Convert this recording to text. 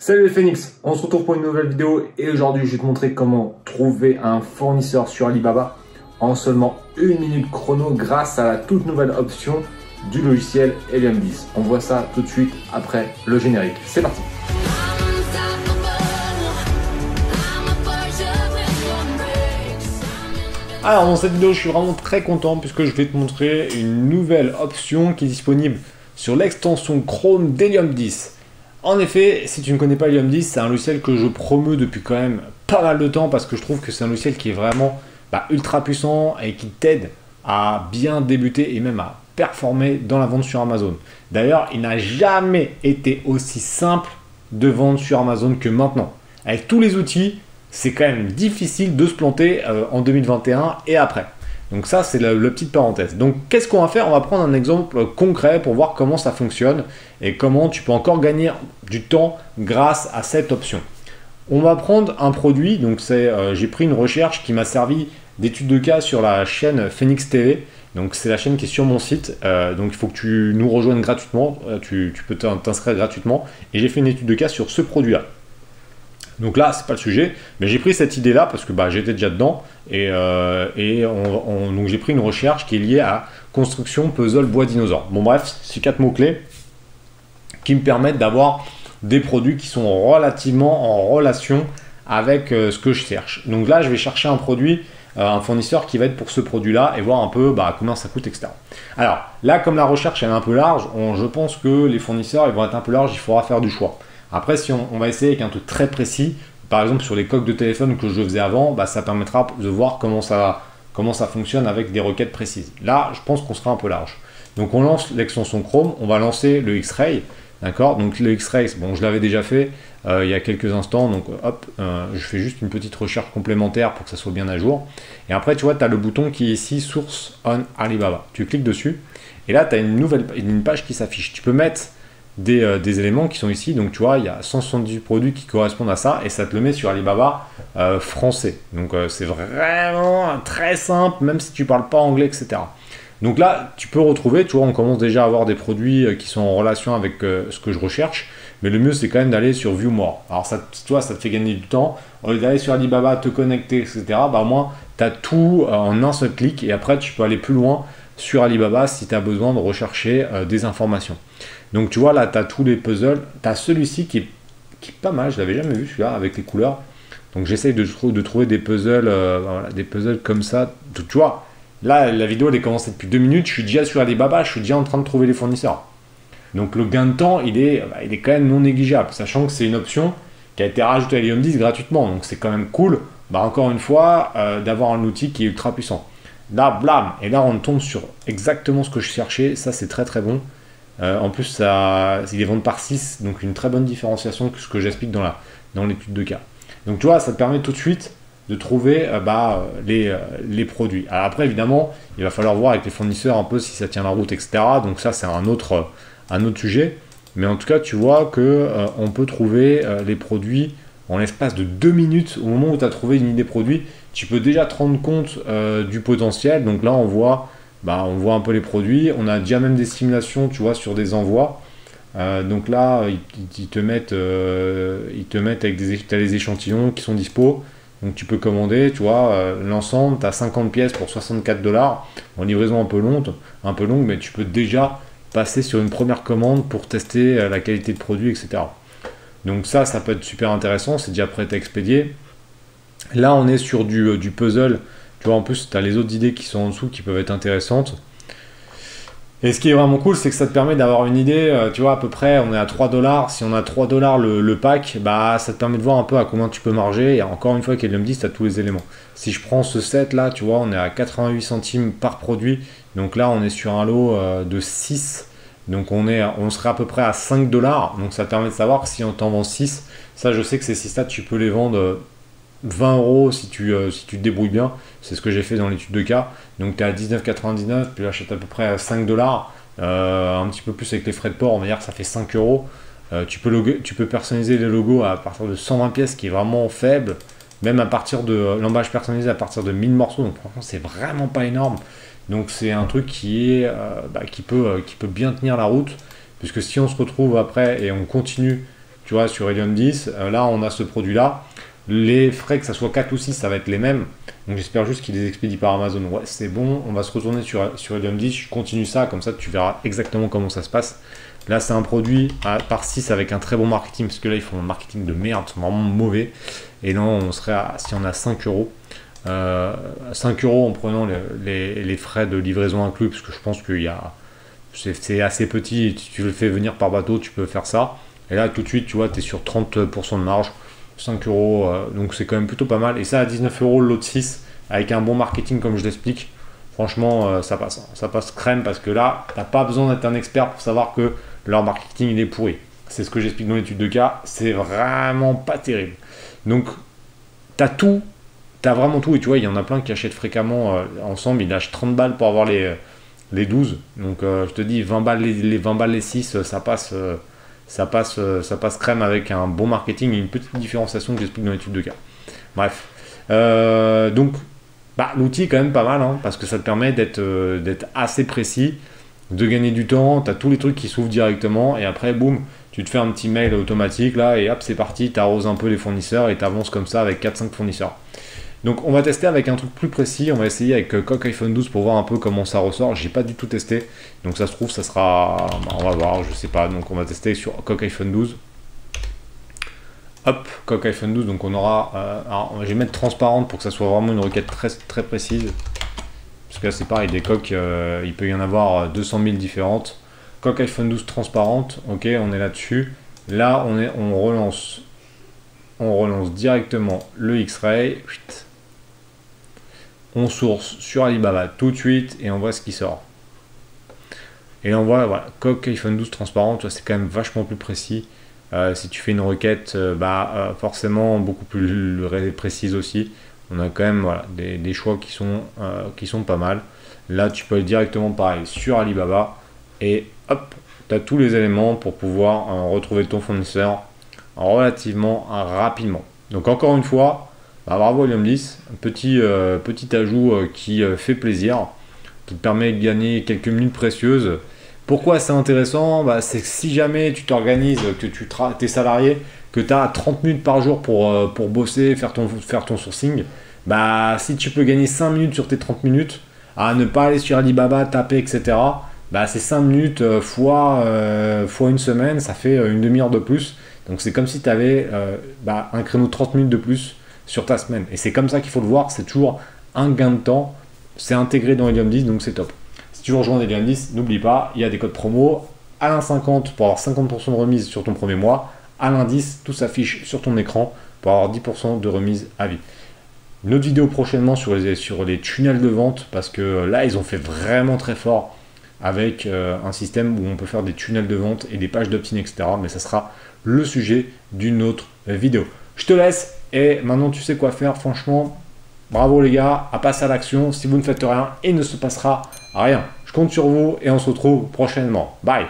Salut les Phoenix, on se retrouve pour une nouvelle vidéo et aujourd'hui je vais te montrer comment trouver un fournisseur sur Alibaba en seulement une minute chrono grâce à la toute nouvelle option du logiciel Helium 10. On voit ça tout de suite après le générique. C'est parti Alors dans cette vidéo je suis vraiment très content puisque je vais te montrer une nouvelle option qui est disponible sur l'extension Chrome d'Helium 10. En effet, si tu ne connais pas Helium 10, c'est un logiciel que je promeux depuis quand même pas mal de temps parce que je trouve que c'est un logiciel qui est vraiment bah, ultra puissant et qui t'aide à bien débuter et même à performer dans la vente sur Amazon. D'ailleurs, il n'a jamais été aussi simple de vendre sur Amazon que maintenant. Avec tous les outils, c'est quand même difficile de se planter euh, en 2021 et après. Donc ça, c'est la, petite parenthèse. Donc qu'est-ce qu'on va faire? On va prendre un exemple concret pour voir comment ça fonctionne et comment tu peux encore gagner du temps grâce à cette option. On va prendre un produit, donc c'est, euh, j'ai pris une recherche qui m'a servi d'étude de cas sur la chaîne Phoenix TV. Donc c'est la chaîne qui est sur mon site, euh, donc il faut que tu nous rejoignes gratuitement, euh, tu, tu peux t'inscrire gratuitement. Et j'ai fait une étude de cas sur ce produit-là. Donc là, c'est pas le sujet, mais j'ai pris cette idée-là parce que bah, j'étais déjà dedans et, euh, donc j'ai pris une recherche qui est liée à construction, puzzle, bois, dinosaure. Bon bref, c'est quatre mots-clés qui me permettent d'avoir des produits qui sont relativement en relation avec euh, ce que je cherche. Donc là, je vais chercher un produit, euh, un fournisseur qui va être pour ce produit-là et voir un peu bah, combien ça coûte, etc. Alors là, comme la recherche est un peu large, je pense que les fournisseurs ils vont être un peu larges, il faudra faire du choix. Après, si on, va essayer avec un truc très précis, par exemple sur les coques de téléphone que je faisais avant, bah, ça permettra de voir comment ça, fonctionne avec des requêtes précises. Là, je pense qu'on sera un peu large. Donc on lance l'extension Chrome, on va lancer le X-Ray. D'accord? Donc le X-Ray, bon, je l'avais déjà fait euh, il y a quelques instants. Donc hop, euh, je fais juste une petite recherche complémentaire pour que ça soit bien à jour. Et après, tu vois, tu as le bouton qui est ici, Source on Alibaba. Tu cliques dessus. Et là, tu as une nouvelle une page qui s'affiche. Tu peux mettre euh, des, éléments qui sont ici. Donc tu vois, il y a 178 produits qui correspondent à ça et ça te le met sur Alibaba euh, français. Donc euh, c'est vraiment très simple, même si tu parles pas anglais, etc. Donc là, tu peux retrouver, tu vois, on commence déjà à avoir des produits qui sont en relation avec ce que je recherche. Mais le mieux, c'est quand même d'aller sur View More. Alors, ça, toi, ça te fait gagner du temps. Au lieu d'aller sur Alibaba, te connecter, etc., bah, au moins, tu as tout en un seul clic. Et après, tu peux aller plus loin sur Alibaba si tu as besoin de rechercher des informations. Donc tu vois là, tu as tous les puzzles. Tu as celui-ci qui est, qui pas mal, je l'avais jamais vu celui-là avec les couleurs. Donc j'essaye de, trouver des puzzles, euh, des puzzles comme ça. Tu, vois, là la vidéo elle est commencée depuis deux minutes, je suis déjà sur Alibaba, je suis déjà en train de trouver les fournisseurs. Donc le gain de temps, il est, bah, il est quand même non négligeable, sachant que c'est une option qui a été rajoutée à Lyon 10 gratuitement. Donc c'est quand même cool, bah, encore une fois, euh, d'avoir un outil qui est ultra puissant. Là, blam, et là on tombe sur exactement ce que je cherchais, ça c'est très très bon. Euh, en plus, ça, c'est des ventes par 6, donc une très bonne différenciation que ce que j'explique dans, la, dans l'étude de cas. Donc tu vois, ça te permet tout de suite de trouver euh, bah, les, euh, les, produits. Alors après, évidemment, il va falloir voir avec les fournisseurs un peu si ça tient la route, etc. Donc ça, c'est un autre, un autre sujet. Mais en tout cas, tu vois que on peut trouver les produits en l'espace de 2 minutes. Au moment où tu as trouvé une idée produit, tu peux déjà te rendre compte du potentiel. Donc là, on voit bah, on voit un peu les produits. On a déjà même des simulations, tu vois, sur des envois. Euh, donc là, ils, te mettent, euh, ils te mettent avec des, as les échantillons qui sont dispo. Donc tu peux commander, tu vois, euh, l'ensemble, tu as 50 pièces pour 64 dollars. En livraison un peu longue, un peu longue, mais tu peux déjà passer sur une première commande pour tester la qualité de produit, etc. Donc ça, ça peut être super intéressant, c'est déjà prêt à expédier. Là, on est sur du, du puzzle tu vois, en plus, tu as les autres idées qui sont en dessous qui peuvent être intéressantes. Et ce qui est vraiment cool, c'est que ça te permet d'avoir une idée, euh, tu vois, à peu près, on est à 3 dollars. Si on a 3 dollars le, pack, bah ça te permet de voir un peu à combien tu peux marger. Et encore une fois, me dit, tu as tous les éléments. Si je prends ce set là, tu vois, on est à 88 centimes par produit. Donc là, on est sur un lot euh, de 6. Donc on, est, on serait à peu près à 5 dollars. Donc ça te permet de savoir si on t'en vend 6. Ça, je sais que ces 6 là, tu peux les vendre 20 euros si tu, euh, si tu te débrouilles bien. C'est ce que j'ai fait dans l'étude de cas. Donc tu es à 19,99, puis achètes à peu près à 5 dollars. Euh, un petit peu plus avec les frais de port, on va dire ça fait 5 euros. Euh, tu, peux tu personnaliser les logos à partir de 120 pièces, qui est vraiment faible. Même à partir de l'emballage personnalisé à partir de 1000 morceaux. Donc franchement, c'est vraiment pas énorme. Donc c'est un truc bah, qui, peut, bien tenir la route. Puisque si on se retrouve après et on continue tu vois, sur Helium 10, euh, là on a ce produit-là. Les frais, que ça soit 4 ou 6, ça va être les mêmes. Donc j'espère juste qu'ils les expédient par Amazon. Ouais, c'est bon, on va se retourner sur, sur Helium 10. Je continue ça, comme ça tu verras exactement comment ça se passe. Là, c'est un produit à par 6 avec un très bon marketing, parce que là, ils font un marketing de merde, ils sont vraiment mauvais. Et là, on serait à, si on a 5 euros, 5 euh, euros en prenant les, frais de livraison inclus, parce que je pense qu'il y a. C'est assez petit, tu le fais venir par bateau, tu peux faire ça. Et là, tout de suite, tu vois, tu es sur 30% de marge, 5 euros, euh, donc c'est quand même plutôt pas mal. Et ça, à 19 euros, de 6, avec un bon marketing, comme je l'explique, franchement, euh, ça passe. Hein. Ça passe crème, parce que là, tu n'as pas besoin d'être un expert pour savoir que leur marketing, il est pourri. C'est ce que j'explique dans l'étude de cas, c'est vraiment pas terrible. Donc, tu as tout t'as vraiment tout. Et tu vois, il y en a plein qui achètent fréquemment euh, ensemble. Ils lâchent 30 balles pour avoir les, les 12. Donc je te dis, 20 balles les, 20 balles les 6, euh, ça passe, ça, passe, ça passe crème avec un bon marketing et une petite différenciation que j'explique dans l'étude de cas. Bref. donc, bah, l'outil est quand même pas mal hein, parce que ça te permet d'être d'être assez précis, de gagner du temps. Tu as tous les trucs qui s'ouvrent directement et après, boum, tu te fais un petit mail automatique là et hop, c'est parti. Tu arroses un peu les fournisseurs et tu avances comme ça avec 4-5 fournisseurs. Donc on va tester avec un truc plus précis, on va essayer avec euh, Coq iPhone 12 pour voir un peu comment ça ressort. J'ai pas du tout testé, donc ça se trouve ça sera, bah, on va voir, je sais pas. Donc on va tester sur Coq iPhone 12. Hop, Coq iPhone 12, donc on aura, euh, alors je vais mettre transparente pour que ça soit vraiment une requête très, très précise. Parce que là c'est pareil, des coques, euh, il peut y en avoir 200 000 différentes. Coq iPhone 12 transparente, ok, on est là-dessus. Là on, est, on relance on relance directement le X-Ray on source sur Alibaba tout de suite et on voit ce qui sort. Et là on voit, voilà, coque iPhone 12 transparent, c'est quand même vachement plus précis. Euh, si tu fais une requête, euh, bah, euh, forcément beaucoup plus précise aussi. On a quand même voilà, des, choix qui sont, qui sont pas mal. Là, tu peux aller directement pareil sur Alibaba et hop, tu as tous les éléments pour pouvoir retrouver ton fournisseur relativement rapidement. Donc encore une fois, bah, bravo William 10, un petit, euh, petit ajout euh, qui euh, fait plaisir, qui te permet de gagner quelques minutes précieuses. Pourquoi c'est intéressant? Bah, C'est que si jamais tu t'organises, que tu es salarié, que tu as 30 minutes par jour pour, pour bosser, faire ton, faire ton sourcing, bah, si tu peux gagner 5 minutes sur tes 30 minutes, à ne pas aller sur Alibaba, taper, etc., bah, c'est 5 minutes fois, fois une semaine, ça fait une demi-heure de plus. Donc c'est comme si tu avais bah, un créneau de 30 minutes de plus sur ta semaine. Et c'est comme ça qu'il faut le voir, c'est toujours un gain de temps, c'est intégré dans Helium 10, donc c'est top. Si tu veux rejoindre Helium 10, n'oublie pas, il y a des codes promo, Alain50 pour avoir 50% de remise sur ton premier mois, Alain 10, tout s'affiche sur ton écran pour avoir 10% de remise à vie. Une autre vidéo prochainement sur les, sur les tunnels de vente, parce que là, ils ont fait vraiment très fort avec euh, un système où on peut faire des tunnels de vente et des pages d'opt-in, etc. Mais ça sera le sujet d'une autre vidéo. Je te laisse, et maintenant, tu sais quoi faire. Franchement, bravo les gars, à passer à l'action. Si vous ne faites rien, il ne se passera rien. Je compte sur vous et on se retrouve prochainement. Bye